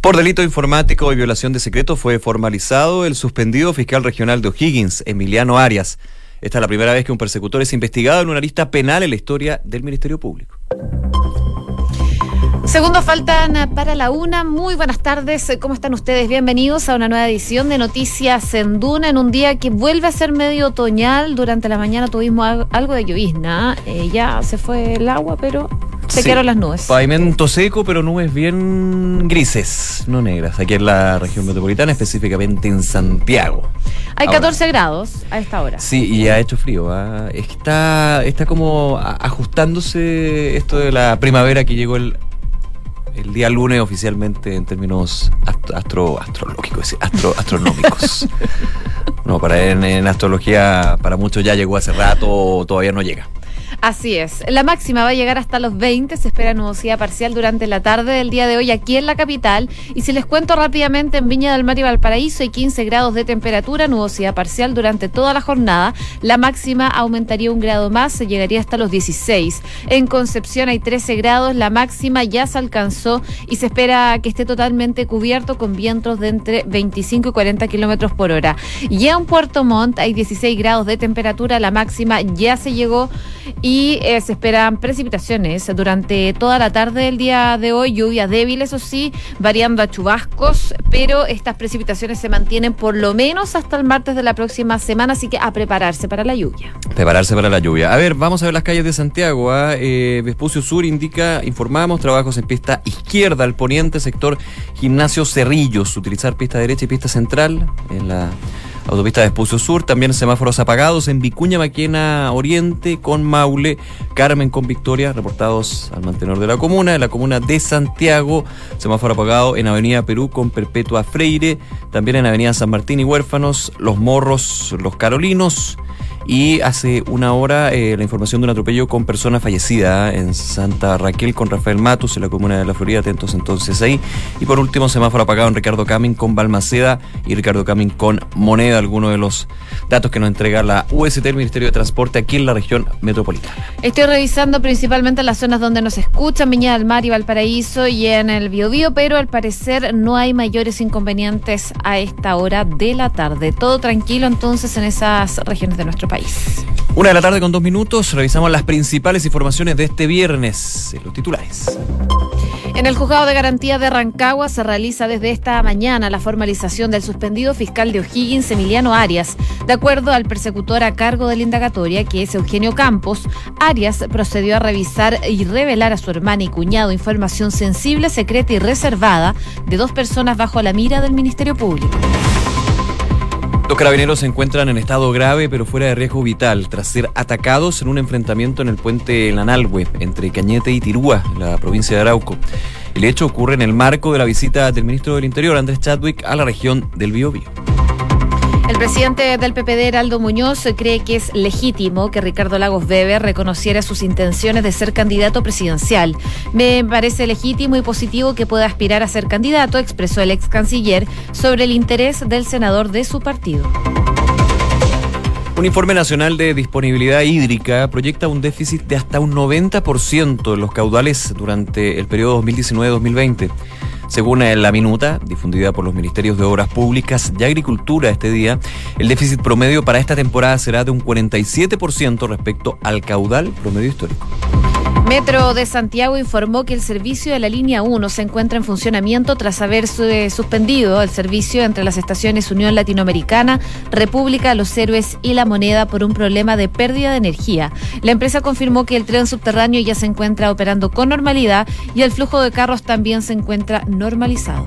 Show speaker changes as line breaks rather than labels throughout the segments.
Por delito informático y violación de secreto fue formalizado el suspendido fiscal regional de O'Higgins, Emiliano Arias. Esta es la primera vez que un persecutor es investigado en una lista penal en la historia del Ministerio Público.
Segundos faltan para la una. Muy buenas tardes. ¿Cómo están ustedes? Bienvenidos a una nueva edición de Noticias en Duna en un día que vuelve a ser medio otoñal. Durante la mañana tuvimos algo de llovizna. Eh, ya se fue el agua, pero se quedaron las nubes.
Pavimento seco, pero nubes bien grises, no negras, aquí en la región metropolitana, específicamente en Santiago.
Hay 14 grados a esta hora.
Sí, y ha hecho frío. ¿ah? Está, está como ajustándose esto de la primavera que llegó el el día lunes oficialmente en términos astro, astrológicos, astro, astronómicos. no, para en, astrología, para muchos ya llegó hace rato, todavía no llega.
Así es. La máxima va a llegar hasta los 20. Se espera nubosidad parcial durante la tarde del día de hoy aquí en la capital. Y si les cuento rápidamente, en Viña del Mar y Valparaíso hay 15 grados de temperatura, nubosidad parcial durante toda la jornada. La máxima aumentaría un grado más, se llegaría hasta los 16. En Concepción hay 13 grados, la máxima ya se alcanzó y se espera que esté totalmente cubierto con vientos de entre 25 y 40 kilómetros por hora. Ya en Puerto Montt hay 16 grados de temperatura, la máxima ya se llegó eh, se esperan precipitaciones durante toda la tarde del día de hoy, lluvia débil, eso sí, variando a chubascos, pero estas precipitaciones se mantienen por lo menos hasta el martes de la próxima semana, así que a prepararse para la lluvia.
Prepararse para la lluvia. A ver, vamos a ver las calles de Santiago. ¿ah? Eh, Vespucio Sur indica, informamos, trabajos en pista izquierda al poniente, sector Gimnasio Cerrillos, utilizar pista derecha y pista central en la Autopista de Espucio Sur, también semáforos apagados en Vicuña Maquena Oriente con Maule, Carmen con Victoria, reportados al mantenedor de la comuna, en la comuna de Santiago, semáforo apagado en Avenida Perú con Perpetua Freire, también en Avenida San Martín y Huérfanos, Los Morros, Los Carolinos, y hace una hora eh, la información de un atropello con persona fallecida en Santa Raquel con Rafael Matus en la comuna de La Florida. Atentos entonces ahí. Y por último, semáforo apagado en Ricardo Camin con Balmaceda y Ricardo Camin con Moneda. Algunos de los datos que nos entrega la UST, el Ministerio de Transporte, aquí en la región metropolitana.
Estoy revisando principalmente las zonas donde nos escuchan, Viña del Mar y Valparaíso y en el Biobío, pero al parecer no hay mayores inconvenientes a esta hora de la tarde. Todo tranquilo entonces en esas regiones de nuestro país.
Una de la tarde con dos minutos, revisamos las principales informaciones de este viernes en los titulares.
En el juzgado de garantía de Rancagua se realiza desde esta mañana la formalización del suspendido fiscal de O'Higgins, Emiliano Arias. De acuerdo al persecutor a cargo de la indagatoria, que es Eugenio Campos, Arias procedió a revisar y revelar a su hermana y cuñado información sensible, secreta y reservada de dos personas bajo la mira del Ministerio Público.
Los carabineros se encuentran en estado grave pero fuera de riesgo vital tras ser atacados en un enfrentamiento en el puente Lanalhue entre Cañete y Tirúa, en la provincia de Arauco. El hecho ocurre en el marco de la visita del ministro del Interior, Andrés Chadwick, a la región del Biobío.
El presidente del PPD, Heraldo Muñoz, cree que es legítimo que Ricardo Lagos Weber reconociera sus intenciones de ser candidato presidencial. Me parece legítimo y positivo que pueda aspirar a ser candidato, expresó el ex canciller sobre el interés del senador de su partido.
Un informe nacional de disponibilidad hídrica proyecta un déficit de hasta un 90% en los caudales durante el periodo 2019-2020. Según la minuta, difundida por los Ministerios de Obras Públicas y Agricultura este día, el déficit promedio para esta temporada será de un 47% respecto al caudal promedio histórico.
Metro de Santiago informó que el servicio de la línea 1 se encuentra en funcionamiento tras haber suspendido el servicio entre las estaciones Unión Latinoamericana, República, Los Héroes y La Moneda por un problema de pérdida de energía. La empresa confirmó que el tren subterráneo ya se encuentra operando con normalidad y el flujo de carros también se encuentra normalizado.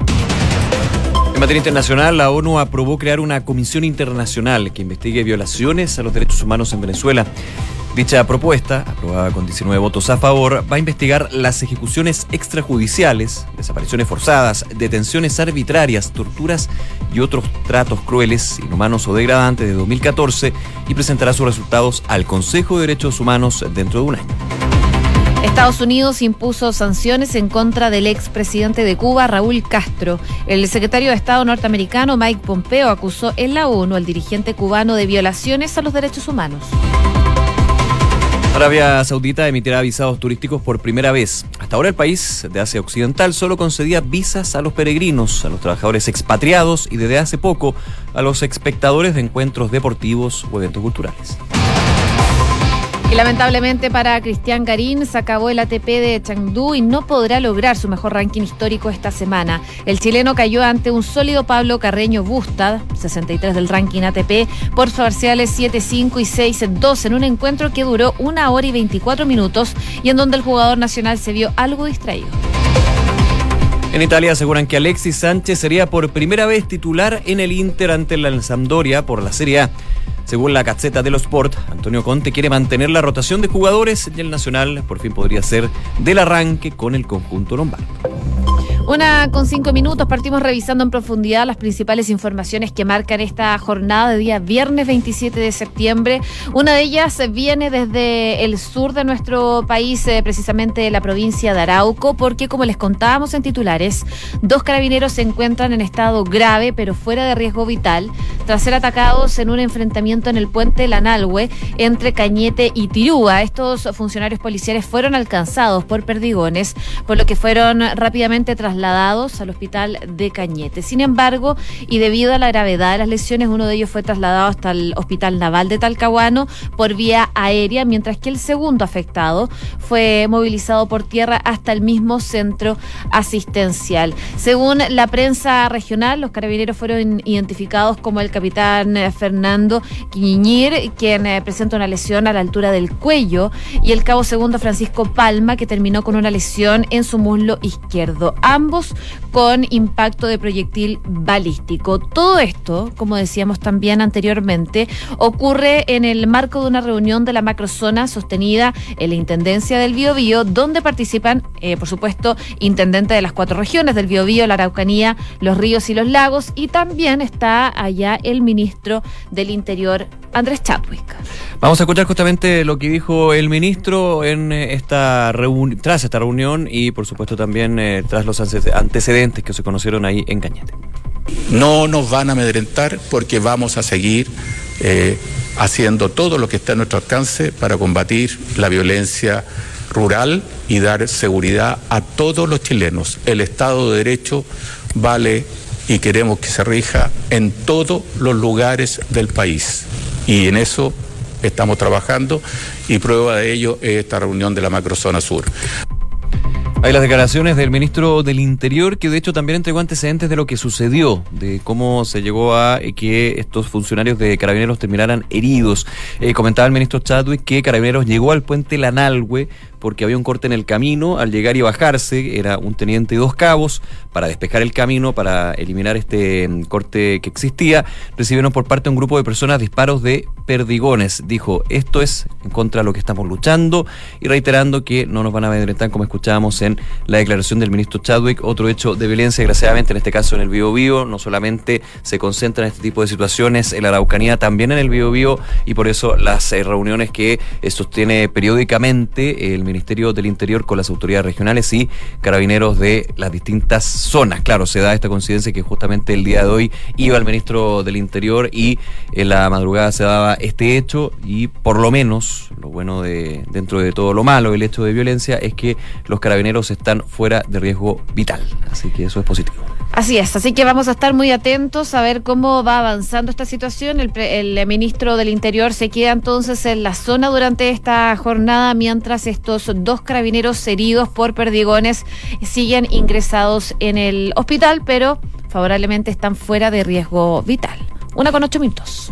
En materia internacional, la ONU aprobó crear una comisión internacional que investigue violaciones a los derechos humanos en Venezuela. Dicha propuesta, aprobada con 19 votos a favor, va a investigar las ejecuciones extrajudiciales, desapariciones forzadas, detenciones arbitrarias, torturas y otros tratos crueles, inhumanos o degradantes de 2014 y presentará sus resultados al Consejo de Derechos Humanos dentro de un año.
Estados Unidos impuso sanciones en contra del expresidente de Cuba, Raúl Castro. El secretario de Estado norteamericano, Mike Pompeo, acusó en la ONU al dirigente cubano de violaciones a los derechos humanos.
Arabia Saudita emitirá visados turísticos por primera vez. Hasta ahora el país de Asia Occidental solo concedía visas a los peregrinos, a los trabajadores expatriados y desde hace poco a los espectadores de encuentros deportivos o eventos culturales.
Y lamentablemente para Cristian Garín se acabó el ATP de Chengdu y no podrá lograr su mejor ranking histórico esta semana. El chileno cayó ante un sólido Pablo Carreño Bustad, 63 del ranking ATP, por parciales 7-5 y 6-2 en un encuentro que duró una hora y 24 minutos y en donde el jugador nacional se vio algo distraído.
En Italia aseguran que Alexis Sánchez sería por primera vez titular en el Inter ante la Sampdoria por la Serie A. Según la Gazzetta dello Sport, Antonio Conte quiere mantener la rotación de jugadores y el Nacional por fin podría ser del arranque con el conjunto lombardo.
Una con cinco minutos, partimos revisando en profundidad las principales informaciones que marcan esta jornada de día viernes 27 de septiembre. Una de ellas viene desde el sur de nuestro país, eh, precisamente la provincia de Arauco, porque como les contábamos en titulares, dos carabineros se encuentran en estado grave, pero fuera de riesgo vital, tras ser atacados en un enfrentamiento en el puente Lanalhue entre Cañete y Tirúa. Estos funcionarios policiales fueron alcanzados por perdigones, por lo que fueron rápidamente trasladados trasladados al hospital de Cañete. Sin embargo, y debido a la gravedad de las lesiones, uno de ellos fue trasladado hasta el Hospital Naval de Talcahuano por vía aérea, mientras que el segundo afectado fue movilizado por tierra hasta el mismo centro asistencial. Según la prensa regional, los carabineros fueron identificados como el capitán Fernando Quiñir, quien eh, presenta una lesión a la altura del cuello, y el cabo segundo Francisco Palma, que terminó con una lesión en su muslo izquierdo ambos con impacto de proyectil balístico. Todo esto, como decíamos también anteriormente, ocurre en el marco de una reunión de la macrozona sostenida en la Intendencia del Biobío, donde participan, eh, por supuesto, intendentes de las cuatro regiones del Biobío, la Araucanía, los ríos y los lagos, y también está allá el ministro del Interior, Andrés Chadwick.
Vamos a escuchar justamente lo que dijo el ministro en eh, esta tras esta reunión y por supuesto también eh, tras los antecedentes que se conocieron ahí en Cañete.
No nos van a amedrentar porque vamos a seguir eh, haciendo todo lo que está a nuestro alcance para combatir la violencia rural y dar seguridad a todos los chilenos. El Estado de Derecho vale y queremos que se rija en todos los lugares del país. Y en eso estamos trabajando y prueba de ello es esta reunión de la macrozona sur.
Hay las declaraciones del ministro del Interior, que de hecho también entregó antecedentes de lo que sucedió, de cómo se llegó a eh, que estos funcionarios de Carabineros terminaran heridos. Eh, comentaba el ministro Chadwick que Carabineros llegó al puente Lanalhue porque había un corte en el camino. Al llegar y bajarse, era un teniente y dos cabos para despejar el camino, para eliminar este mm, corte que existía. Recibieron por parte de un grupo de personas disparos de perdigones. Dijo, esto es en contra lo que estamos luchando y reiterando que no nos van a amedrentar como escuchábamos en la declaración del ministro Chadwick. Otro hecho de violencia, desgraciadamente, en este caso en el Bio Bio, no solamente se concentra en este tipo de situaciones en la Araucanía, también en el Bio Bio y por eso las eh, reuniones que eh, sostiene periódicamente el Ministerio del Interior con las autoridades regionales y carabineros de las distintas zonas. Claro, se da esta coincidencia que justamente el día de hoy iba el ministro del Interior y en la madrugada se daba este hecho y por lo menos, lo bueno de dentro de todo lo malo, el hecho de violencia es que los carabineros están fuera de riesgo vital. Así que eso es positivo.
Así es, así que vamos a estar muy atentos a ver cómo va avanzando esta situación. El, el, ministro del Interior se queda entonces en la zona durante esta jornada mientras estos dos carabineros heridos por perdigones siguen ingresados en el hospital, pero favorablemente están fuera de riesgo vital. Una con ocho minutos.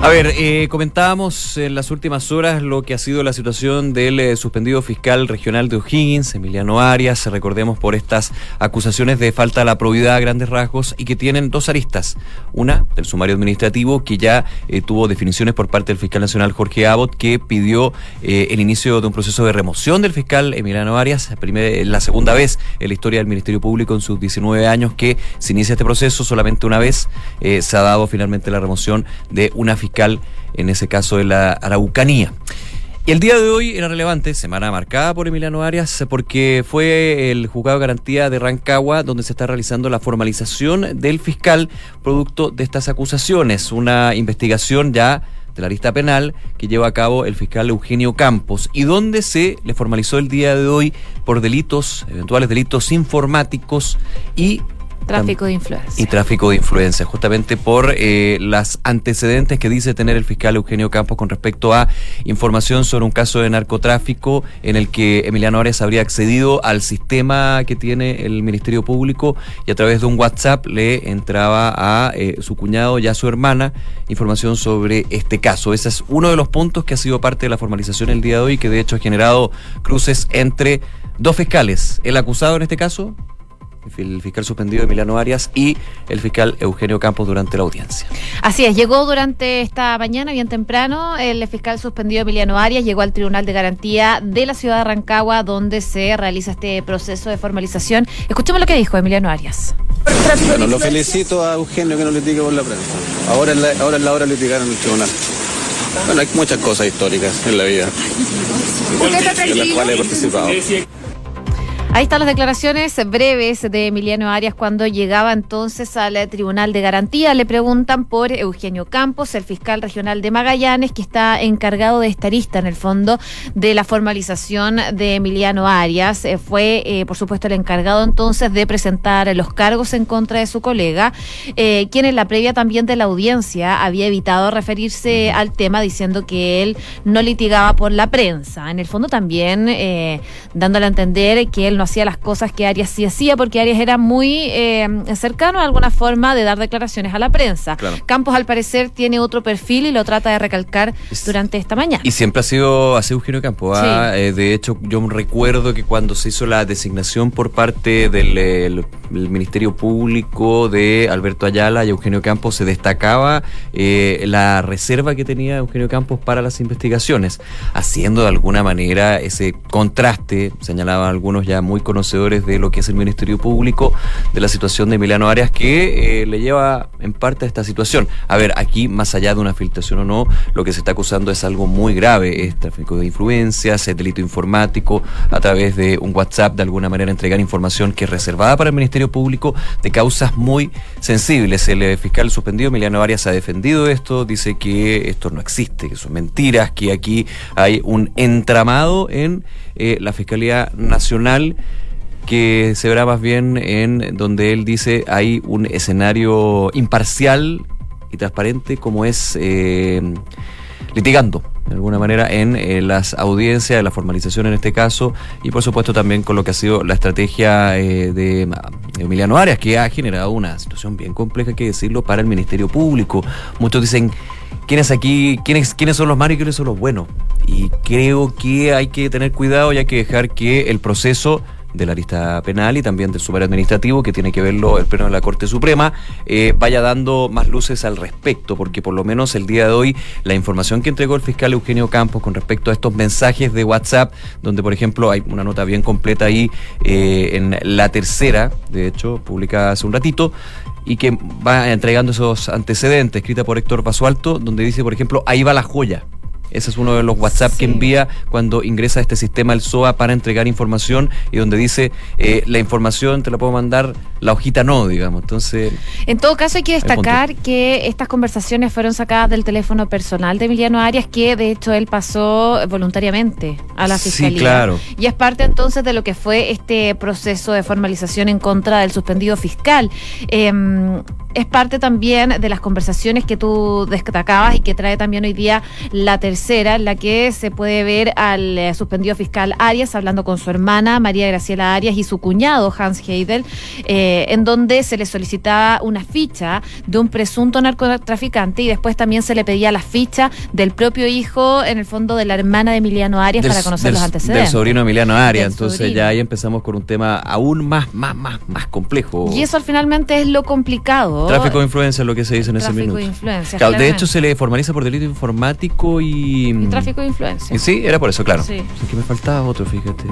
A ver, eh, comentábamos en las últimas horas lo que ha sido la situación del eh, suspendido fiscal regional de O'Higgins, Emiliano Arias, recordemos por estas acusaciones de falta de la probidad a grandes rasgos y que tienen dos aristas. Una, del sumario administrativo, que ya eh, tuvo definiciones por parte del fiscal nacional Jorge Abbott, que pidió el inicio de un proceso de remoción del fiscal Emiliano Arias, la segunda vez en la historia del Ministerio Público en sus 19 años que se inicia este proceso, solamente una vez se ha dado finalmente la remoción de una fiscal en ese caso de la Araucanía. Y el día de hoy era relevante, semana marcada por Emiliano Arias, porque fue el juzgado de garantía de Rancagua donde se está realizando la formalización del fiscal producto de estas acusaciones. Una investigación ya de la lista penal que lleva a cabo el fiscal Eugenio Campos y donde se le formalizó el día de hoy por delitos, eventuales delitos informáticos y
Tráfico de influencia.
Y tráfico de influencia, justamente por eh, las antecedentes que dice tener el fiscal Eugenio Campos con respecto a información sobre un caso de narcotráfico en el que Emiliano Arias habría accedido al sistema que tiene el Ministerio Público y a través de un WhatsApp le entraba a eh, su cuñado y a su hermana información sobre este caso. Ese es uno de los puntos que ha sido parte de la formalización el día de hoy, que de hecho ha generado cruces entre dos fiscales. El acusado en este caso, el fiscal suspendido Emiliano Arias y el fiscal Eugenio Campos durante la audiencia.
Así es, llegó durante esta mañana, bien temprano, el fiscal suspendido Emiliano Arias llegó al Tribunal de Garantía de la ciudad de Rancagua, donde se realiza este proceso de formalización. Escuchemos lo que dijo Emiliano Arias.
Bueno, lo felicito a Eugenio que no litigue por la prensa. Ahora es la, ahora es la hora de litigar en el tribunal. Bueno, hay muchas cosas históricas en la vida. En las cuales he participado.
Ahí están las declaraciones breves de Emiliano Arias cuando llegaba entonces al Tribunal de Garantía. Le preguntan por Eugenio Campos, el fiscal regional de Magallanes, que está encargado de esta lista en el fondo de la formalización de Emiliano Arias. Eh, fue, eh, por supuesto, el encargado entonces de presentar los cargos en contra de su colega, eh, quien en la previa también de la audiencia había evitado referirse al tema diciendo que él no litigaba por la prensa. En el fondo también dándole a entender que él no hacía las cosas que Arias sí hacía, porque Arias era muy eh, cercano a alguna forma de dar declaraciones a la prensa. Campos, al parecer, tiene otro perfil y lo trata de recalcar durante esta mañana.
Y siempre ha sido así Eugenio Campos. ¿ah? Eh, de hecho, yo recuerdo que cuando se hizo la designación por parte del Ministerio Público de Alberto Ayala y Eugenio Campos, se destacaba eh, la reserva que tenía Eugenio Campos para las investigaciones, haciendo de alguna manera ese contraste, señalaban algunos ya muy conocedores de lo que es el Ministerio Público, de la situación de Emiliano Arias, que eh, le lleva en parte a esta situación. A ver, aquí, más allá de una filtración o no, lo que se está acusando es algo muy grave, es tráfico de influencias, delito informático, a través de un WhatsApp, de alguna manera entregar información que es reservada para el Ministerio Público de causas muy sensibles. El eh, fiscal suspendido, Emiliano Arias, ha defendido esto, dice que esto no existe, que son mentiras, que aquí hay un entramado en eh, la Fiscalía Nacional que se verá más bien en donde él dice hay un escenario imparcial y transparente como es eh, litigando de alguna manera en eh, las audiencias, la formalización en este caso y por supuesto también con lo que ha sido la estrategia eh, de Emiliano Arias que ha generado una situación bien compleja, hay que decirlo, para el Ministerio Público. Muchos dicen, ¿quiénes aquí, quiénes, quiénes son los malos y quiénes son los buenos? Y creo que hay que tener cuidado y hay que dejar que el proceso de la lista penal y también del superadministrativo, que tiene que verlo el Pleno de la Corte Suprema, eh, vaya dando más luces al respecto, porque por lo menos el día de hoy la información que entregó el fiscal Eugenio Campos con respecto a estos mensajes de WhatsApp, donde por ejemplo hay una nota bien completa ahí eh, en la tercera, de hecho, publicada hace un ratito, y que va entregando esos antecedentes, escrita por Héctor Basualto, donde dice, por ejemplo, ahí va la joya. Ese es uno de los WhatsApp que envía cuando ingresa a este sistema el SOA para entregar información y donde dice eh, la información te la puedo mandar, la hojita no, digamos. Entonces.
En todo caso, hay que destacar que estas conversaciones fueron sacadas del teléfono personal de Emiliano Arias, que de hecho él pasó voluntariamente a la fiscalía.
Sí, claro.
Y es parte entonces de lo que fue este proceso de formalización en contra del suspendido fiscal. Em, es parte también de las conversaciones que tú destacabas y que trae también hoy día la tercera, en la que se puede ver al eh, suspendido fiscal Arias hablando con su hermana María Graciela Arias y su cuñado Hans Heidel, eh, en donde se le solicitaba una ficha de un presunto narcotraficante y después también se le pedía la ficha del propio hijo, en el fondo de la hermana de Emiliano Arias, para conocer los antecedentes.
Del sobrino Emiliano Arias, entonces ya ahí empezamos con un tema aún más, más, más, más complejo.
Y eso finalmente es lo complicado.
Tráfico de influencia es lo que se dice en ese minuto.
De, influencia,
de hecho, se le formaliza por delito informático y.
Y tráfico de influencia. Y
sí, era por eso, claro. Sí. que me faltaba otro, fíjate.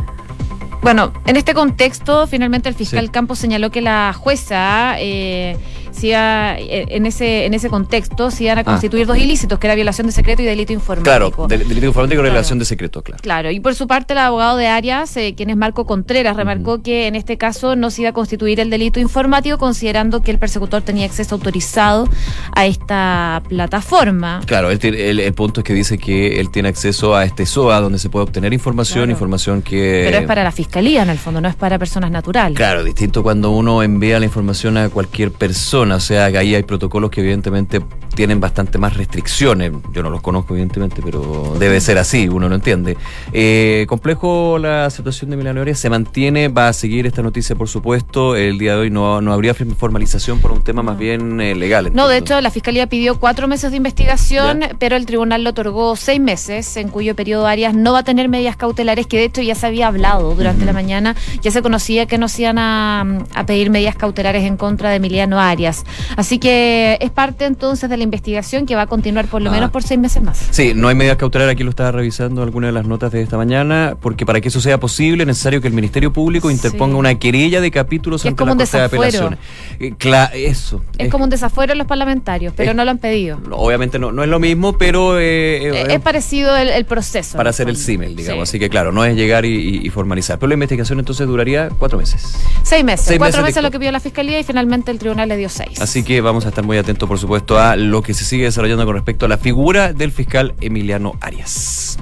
Bueno, en este contexto, finalmente el fiscal Campos señaló que la jueza eh, si iba, eh, en ese en ese contexto se iban a
Ah.
constituir dos ilícitos, que era violación de secreto y delito informático.
Claro, del- delito informático y
Claro.
relación de secreto, claro.
Claro, y por su parte el abogado de Arias, eh, quien es Marco Contreras, remarcó que en este caso no se iba a constituir el delito informático, considerando que el persecutor tenía acceso autorizado a esta plataforma.
Claro, tiene- el, el punto es que dice que él tiene acceso a este SOA donde se puede obtener información,
Claro.
información que...
Pero es para la fiscalía, en el fondo, no es para personas naturales.
Claro, distinto cuando uno envía la información a cualquier persona, o sea, que ahí hay protocolos que evidentemente tienen bastante más restricciones. Yo no los conozco, evidentemente, pero debe ser así, uno lo entiende. Eh, complejo la situación de Milano Arias, se mantiene, va a seguir esta noticia, por supuesto. El día de hoy no, no habría formalización por un tema más bien eh, legal.
No, de hecho, la Fiscalía pidió cuatro meses de investigación,
Ya.
pero el tribunal le otorgó seis meses, en cuyo periodo Arias no va a tener medidas cautelares, que de hecho ya se había hablado durante la mañana, ya se conocía que no se iban a, a pedir medidas cautelares en contra de Emiliano Arias. Así que es parte entonces de la investigación que va a continuar por lo
Ah.
menos por seis meses más.
Sí, no hay medidas cautelares, aquí lo estaba revisando algunas de las notas de esta mañana, porque para que eso sea posible es necesario que el Ministerio Público
Sí.
interponga una querella de capítulos
Que es
ante
como
la
un
Corte de
desafuero.
Apelaciones. Eh, cla- eso.
Es como un desafuero en los parlamentarios, pero
es-
no lo han pedido.
Obviamente no, no es lo mismo, pero eh, eh,
Eh, es parecido el, el proceso.
para hacer el símil, digamos.
Sí.
Así que claro, no es llegar y, formalizar. Pero la investigación entonces duraría cuatro meses.
Seis meses.
Seis
Cuatro
meses
meses lo que pidió la Fiscalía y finalmente el tribunal le dio seis.
Así que vamos a estar muy atentos, por supuesto, a lo que se sigue desarrollando con respecto a la figura del fiscal Emiliano Arias.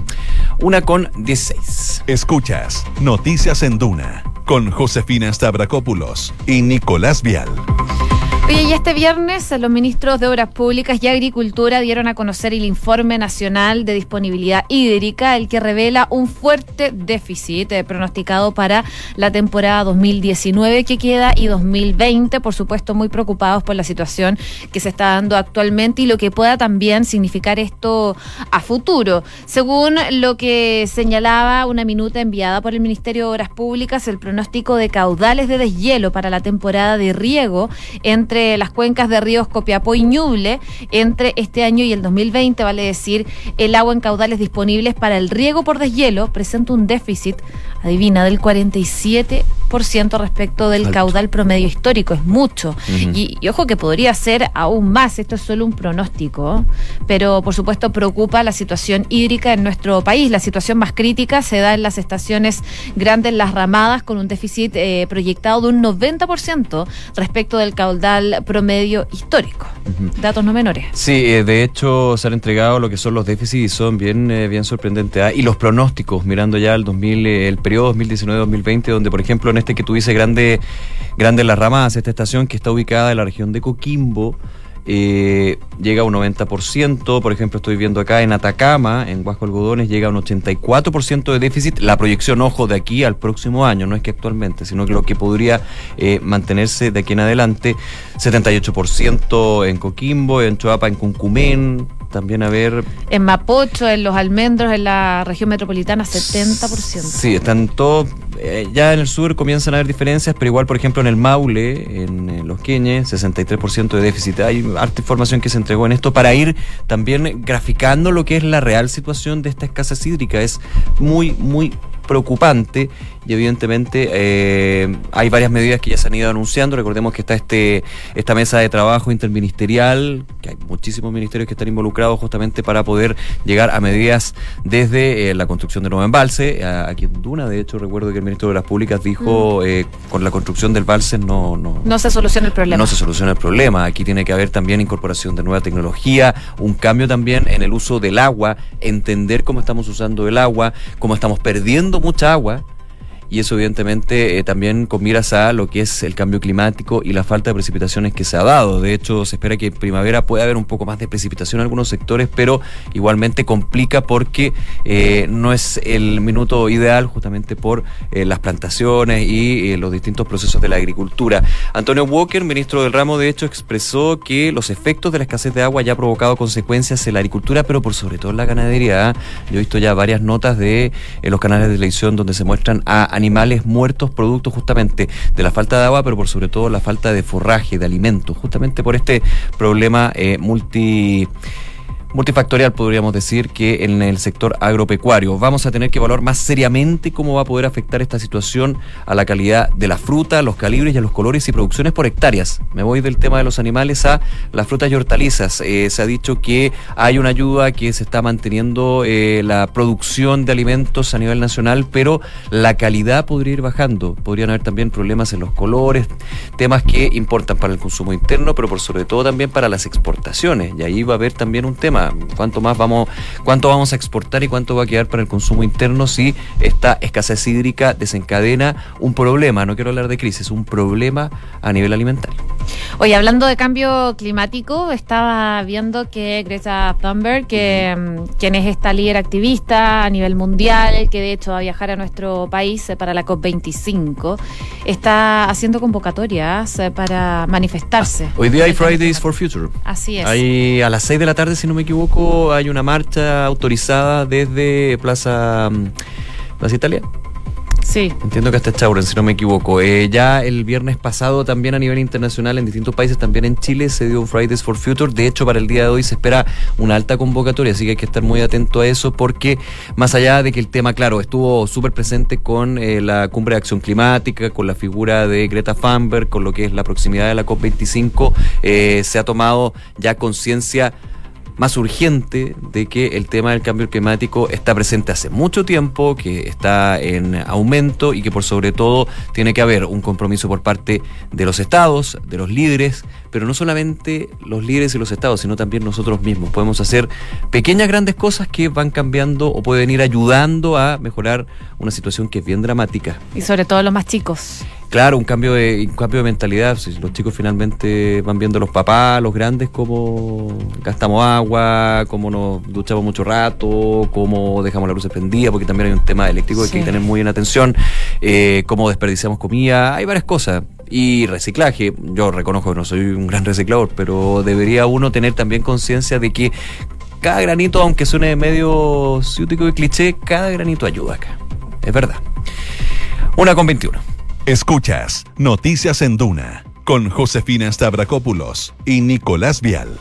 Una con 16.
Escuchas Noticias en Duna con Josefina Stavrakopoulos y Nicolás Vial.
Oye, y este viernes los ministros de Obras Públicas y Agricultura dieron a conocer el Informe Nacional de Disponibilidad Hídrica, el que revela un fuerte déficit eh, pronosticado para la temporada 2019 que queda y 2020, por supuesto muy preocupados por la situación que se está dando actualmente y lo que pueda también significar esto a futuro. Según lo que señalaba una minuta enviada por el Ministerio de Obras Públicas, el pronóstico de caudales de deshielo para la temporada de riego entre las cuencas de ríos Copiapó y Ñuble entre este año y el 2020, vale decir, el agua en caudales disponibles para el riego por deshielo presenta un déficit, adivina, del 47% respecto del
Alto.
caudal promedio histórico, es mucho. Y, y ojo que podría ser aún más, esto es solo un pronóstico, pero por supuesto preocupa la situación hídrica en nuestro país. La situación más crítica se da en las estaciones grandes, las ramadas, con un déficit eh, proyectado de un 90% respecto del caudal promedio histórico. Datos no menores.
Sí, eh, de hecho se han entregado lo que son los déficits y son bien, eh, bien sorprendentes. ah, Y los pronósticos, mirando ya el 2000, eh, el periodo 2019-2020, donde por ejemplo en este que tú dices grande, grande las ramadas, esta estación que está ubicada en la región de Coquimbo, eh, llega a un 90%, por ejemplo estoy viendo acá en Atacama, en Huasco Algodones, llega a un 84% de déficit, la proyección, ojo, de aquí al próximo año, no es que actualmente, sino que lo que podría eh, mantenerse de aquí en adelante, 78% en Coquimbo, en Choapa, en Cuncumén, también a ver...
En Mapocho, en Los Almendros, en la región metropolitana, 70%.
Sí, están todos, eh, ya en el sur comienzan a haber diferencias, pero igual, por ejemplo, en el Maule, en, eh, Los Queñes, 63% de déficit. Hay harta información que se entregó en esto para ir también graficando lo que es la real situación de esta escasez hídrica. Es muy, muy preocupante y evidentemente eh, hay varias medidas que ya se han ido anunciando. Recordemos que está este esta mesa de trabajo interministerial, que hay muchísimos ministerios que están involucrados justamente para poder llegar a medidas desde eh, la construcción de nuevo embalse. Aquí en Duna, de hecho, recuerdo que el ministro de las Públicas dijo eh, con la construcción del embalse no, no,
No se soluciona el problema.
no se soluciona el problema. Aquí tiene que haber también incorporación de nueva tecnología, un cambio también en el uso del agua, entender cómo estamos usando el agua, cómo estamos perdiendo mucha agua. Y eso evidentemente eh, también con miras a lo que es el cambio climático y la falta de precipitaciones que se ha dado. De hecho, se espera que en primavera pueda haber un poco más de precipitación en algunos sectores, pero igualmente complica porque eh, no es el minuto ideal justamente por eh, las plantaciones y los distintos procesos de la agricultura. Antonio Walker, ministro del ramo, de hecho, expresó que los efectos de la escasez de agua ya ha provocado consecuencias en la agricultura, pero por sobre todo en la ganadería. Yo he visto ya varias notas de los canales de televisión donde se muestran a animales muertos producto justamente de la falta de agua, pero por sobre todo la falta de forraje, de alimentos, justamente por este problema eh, multi multifactorial, podríamos decir, que en el sector agropecuario. Vamos a tener que evaluar más seriamente cómo va a poder afectar esta situación a la calidad de la fruta, los calibres y a los colores y producciones por hectáreas. Me voy del tema de los animales a las frutas y hortalizas. Eh, se ha dicho que hay una ayuda que se está manteniendo eh, la producción de alimentos a nivel nacional, pero la calidad podría ir bajando. Podrían haber también problemas en los colores, temas que importan para el consumo interno, pero por sobre todo también para las exportaciones. Y ahí va a haber también un tema cuánto más vamos, cuánto vamos a exportar y cuánto va a quedar para el consumo interno si esta escasez hídrica desencadena un problema, no quiero hablar de crisis, un problema a nivel alimentario.
Oye, hablando de cambio climático, estaba viendo que Greta Thunberg, que, quien es esta líder activista a nivel mundial, que de hecho va a viajar a nuestro país eh, para la COP25, está haciendo convocatorias eh, para manifestarse.
Hoy día hay Fridays for Future.
Así es.
Hay a las 6 de la tarde, si no me equivoco, hay una marcha autorizada desde Plaza, mm, Plaza Italia.
Sí.
Entiendo que hasta Chauren, si no me equivoco. Eh, ya el viernes pasado, también a nivel internacional, en distintos países, también en Chile, se dio un Fridays for Future. De hecho, para el día de hoy se espera una alta convocatoria, así que hay que estar muy atento a eso, porque más allá de que el tema, claro, estuvo súper presente con eh, la cumbre de acción climática, con la figura de Greta Thunberg, con lo que es la proximidad de la COP25, eh, se ha tomado ya conciencia más urgente de que el tema del cambio climático está presente hace mucho tiempo, que está en aumento y que por sobre todo tiene que haber un compromiso por parte de los estados, de los líderes, pero no solamente los líderes y los estados, sino también nosotros mismos. Podemos hacer pequeñas, grandes cosas que van cambiando o pueden ir ayudando a mejorar una situación que es bien dramática.
Y sobre todo los más chicos.
Claro, un cambio de, un cambio de mentalidad. Si los chicos finalmente van viendo a los papás, los grandes, cómo gastamos agua, cómo nos duchamos mucho rato, cómo dejamos la luz prendida, porque también hay un tema eléctrico que hay que tener muy en atención, eh, cómo desperdiciamos comida, hay varias cosas. Y reciclaje, yo reconozco que no soy un gran reciclador, pero debería uno tener también conciencia de que cada granito, aunque suene medio ciútico y cliché, cada granito ayuda acá. Es verdad. Una con 21.
Escuchas Noticias en Duna con Josefina Stavrakopoulos y Nicolás Vial.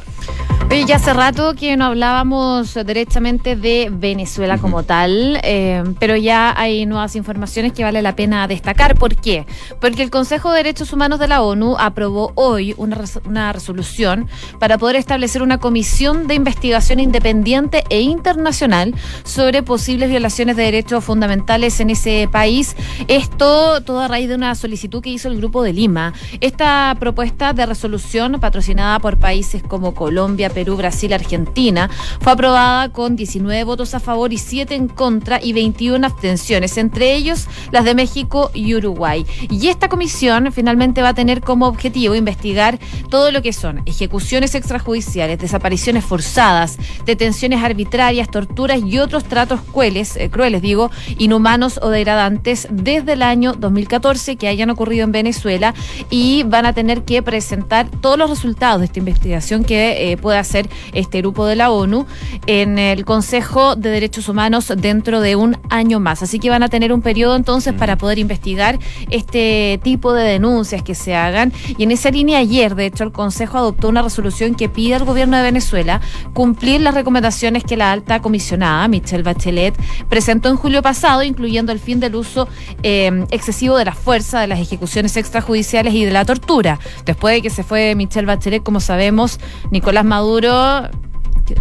Oye, ya hace rato que no hablábamos derechamente de Venezuela como tal, eh, pero ya hay nuevas informaciones que vale la pena destacar. ¿Por qué? Porque el Consejo de Derechos Humanos de la ONU aprobó hoy una, una resolución para poder establecer una comisión de investigación independiente e internacional sobre posibles violaciones de derechos fundamentales en ese país. Esto todo a raíz de una solicitud que hizo el Grupo de Lima. Esta propuesta de resolución, patrocinada por países como Colombia, Perú, Brasil, Argentina, fue aprobada con 19 votos a favor y 7 en contra y 21 abstenciones, entre ellos las de México y Uruguay. Y esta comisión finalmente va a tener como objetivo investigar todo lo que son ejecuciones extrajudiciales, desapariciones forzadas, detenciones arbitrarias, torturas y otros tratos crueles, eh, crueles digo, inhumanos o degradantes desde el año 2014 que hayan ocurrido en Venezuela y van a tener que presentar todos los resultados de esta investigación que eh, pueda hacer este grupo de la ONU en el Consejo de Derechos Humanos dentro de un año más. Así que van a tener un periodo entonces para poder investigar este tipo de denuncias que se hagan. Y en esa línea ayer, de hecho, el Consejo adoptó una resolución que pide al gobierno de Venezuela cumplir las recomendaciones que la alta comisionada, Michelle Bachelet, presentó en julio pasado, incluyendo el fin del uso eh, excesivo de la fuerza, de las ejecuciones extrajudiciales y de la tortura. Después de que se fue Michelle Bachelet, como sabemos, Nicolás Maduro futuro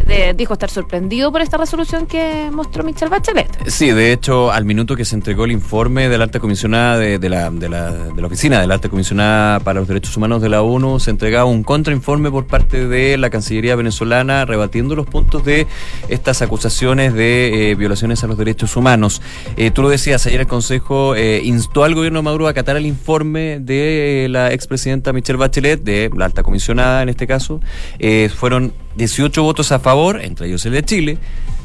de, dijo estar sorprendido por esta resolución que mostró Michelle Bachelet.
Sí, de hecho, al minuto que se entregó el informe de la alta comisionada de, de, la, de, la, oficina de la alta comisionada para los derechos humanos de la ONU, se entregaba un contrainforme por parte de la Cancillería venezolana rebatiendo los puntos de estas acusaciones de eh, violaciones a los derechos humanos. Eh, tú lo decías, ayer el Consejo eh, instó al gobierno de Maduro a acatar el informe de la expresidenta Michelle Bachelet, de la alta comisionada en este caso. fueron 18 votos a favor, entre ellos el de Chile,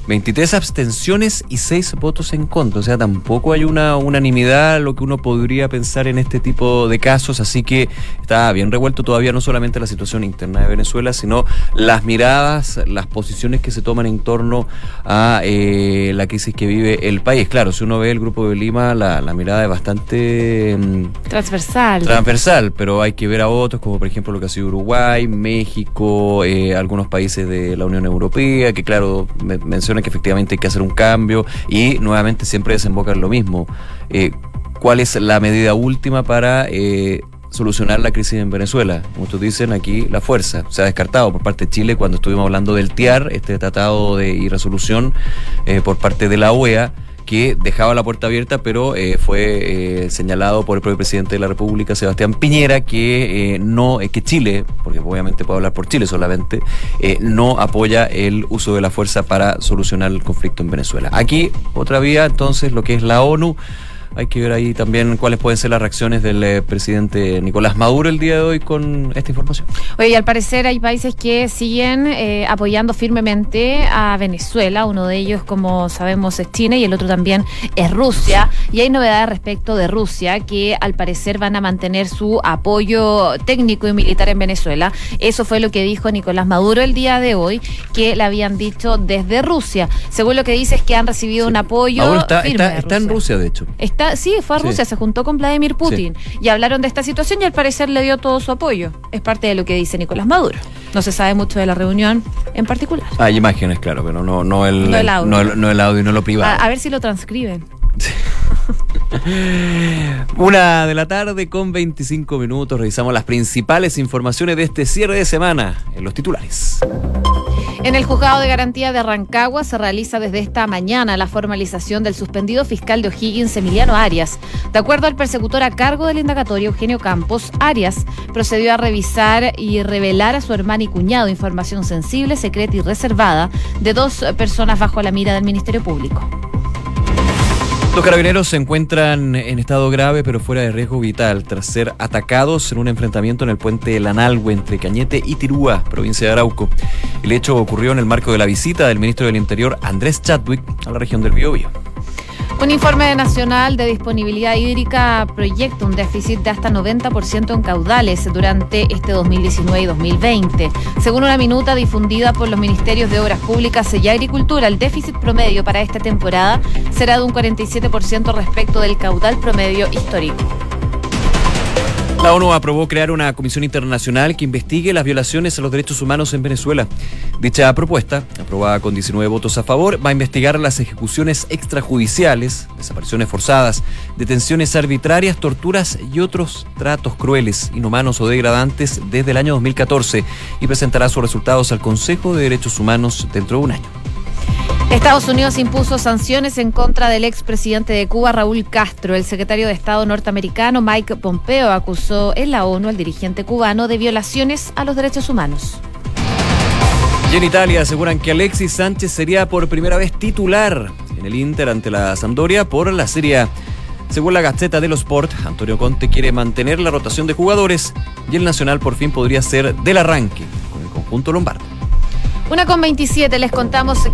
23 abstenciones y 6 votos en contra. O sea, tampoco hay una unanimidad, lo que uno podría pensar en este tipo de casos. Así que está bien revuelto todavía no solamente la situación interna de Venezuela, sino las miradas, las posiciones que se toman en torno a eh, la crisis que vive el país. Claro, si uno ve el grupo de Lima, la, la mirada es bastante mm,
Transversal.
transversal, pero hay que ver a otros, como por ejemplo lo que ha sido Uruguay, México, eh, algunos países de la Unión Europea, que claro, me- que efectivamente hay que hacer un cambio y nuevamente siempre desemboca en lo mismo. Eh, ¿Cuál es la medida última para eh, solucionar la crisis en Venezuela? Muchos dicen aquí la fuerza. Se ha descartado por parte de Chile cuando estuvimos hablando del TIAR, este tratado de y resolución eh, por parte de la OEA que dejaba la puerta abierta, pero eh, fue eh, señalado por el propio presidente de la República, Sebastián Piñera, que eh, no, eh, que Chile, porque obviamente puedo hablar por Chile solamente, eh, no apoya el uso de la fuerza para solucionar el conflicto en Venezuela. Aquí, otra vía, entonces, lo que es la ONU. Hay que ver ahí también cuáles pueden ser las reacciones del eh, presidente Nicolás Maduro el día de hoy con esta información.
Oye, y al parecer hay países que siguen eh, apoyando firmemente a Venezuela. Uno de ellos, como sabemos, es China y el otro también es Rusia. Y hay novedades respecto de Rusia que al parecer van a mantener su apoyo técnico y militar en Venezuela. Eso fue lo que dijo Nicolás Maduro el día de hoy, que le habían dicho desde Rusia. Según lo que dice es que han recibido un apoyo.
Maduro está,
firme
está, está en Rusia, de hecho.
Está, sí, fue a
Sí.
Rusia, se juntó con Vladimir Putin y hablaron de esta situación y al parecer le dio todo su apoyo. Es parte de lo que dice Nicolás Maduro. No se sabe mucho de la reunión en particular.
Hay imágenes, claro, pero no, no, el,
No el audio.
no el- no el audio no lo privado.
A, a ver si lo transcriben.
Una de la tarde con 25 minutos. Revisamos las principales informaciones de este cierre de semana en los titulares.
En el juzgado de garantía de Rancagua se realiza desde esta mañana la formalización del suspendido fiscal de O'Higgins, Emiliano Arias. De acuerdo al persecutor a cargo del indagatorio, Eugenio Campos, Arias procedió a revisar y revelar a su hermana y cuñado información sensible, secreta y reservada de dos personas bajo la mira del Ministerio Público.
Los carabineros se encuentran en estado grave pero fuera de riesgo vital tras ser atacados en un enfrentamiento en el puente Lanalhue entre Cañete y Tirúa, provincia de Arauco. El hecho ocurrió en el marco de la visita del ministro del Interior Andrés Chadwick a la región del Biobío.
Un informe nacional de disponibilidad hídrica proyecta un déficit de hasta 90% en caudales durante este 2019 y 2020. Según una minuta difundida por los Ministerios de Obras Públicas y Agricultura, el déficit promedio para esta temporada será de un 47% respecto del caudal promedio histórico.
La ONU aprobó crear una comisión internacional que investigue las violaciones a los derechos humanos en Venezuela. Dicha propuesta, aprobada con 19 votos a favor, va a investigar las ejecuciones extrajudiciales, desapariciones forzadas, detenciones arbitrarias, torturas y otros tratos crueles, inhumanos o degradantes desde el año 2014 y presentará sus resultados al Consejo de Derechos Humanos dentro de un año.
Estados Unidos impuso sanciones en contra del expresidente de Cuba, Raúl Castro. El secretario de Estado norteamericano, Mike Pompeo, acusó en la ONU al dirigente cubano de violaciones a los derechos humanos.
Y en Italia aseguran que Alexis Sánchez sería por primera vez titular en el Inter ante la Sampdoria por la Serie A. Según la Gazzetta dello Sport, Antonio Conte quiere mantener la rotación de jugadores y el Nacional por fin podría ser del arranque con el conjunto lombardo.
Una con 27, les contamos que